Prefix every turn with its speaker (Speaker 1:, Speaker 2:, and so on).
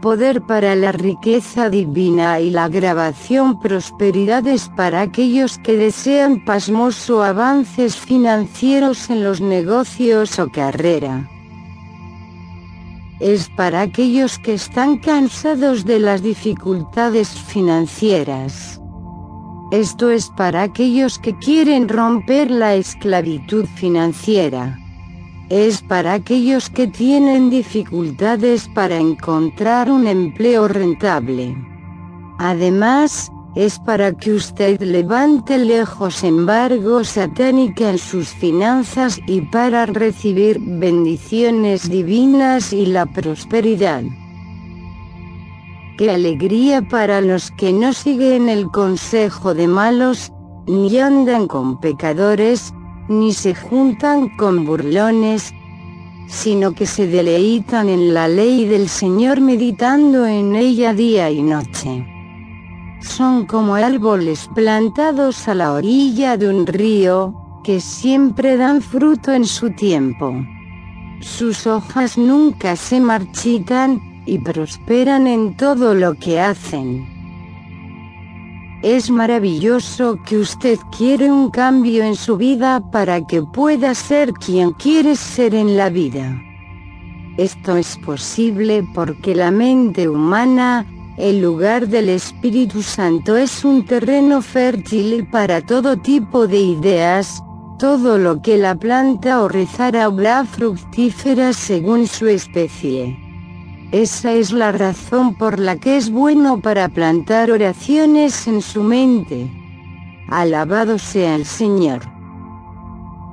Speaker 1: poder para la riqueza divina y la grabación prosperidades para aquellos que desean pasmoso avances financieros en los negocios o carrera. Es para aquellos que están cansados de las dificultades financieras. Esto es para aquellos que quieren romper la esclavitud financiera es para aquellos que tienen dificultades para encontrar un empleo rentable. Además, es para que usted levante lejos embargo satánica en sus finanzas y para recibir bendiciones divinas y la prosperidad. Qué alegría para los que no siguen el consejo de malos, ni andan con pecadores, ni se juntan con burlones, sino que se deleitan en la ley del Señor meditando en ella día y noche. Son como árboles plantados a la orilla de un río, que siempre dan fruto en su tiempo. Sus hojas nunca se marchitan, y prosperan en todo lo que hacen. Es maravilloso que usted quiere un cambio en su vida para que pueda ser quien quiere ser en la vida. Esto es posible porque la mente humana, el lugar del Espíritu Santo es un terreno fértil para todo tipo de ideas, todo lo que la planta o rezara habrá fructífera según su especie. Esa es la razón por la que es bueno para plantar oraciones en su mente. Alabado sea el Señor.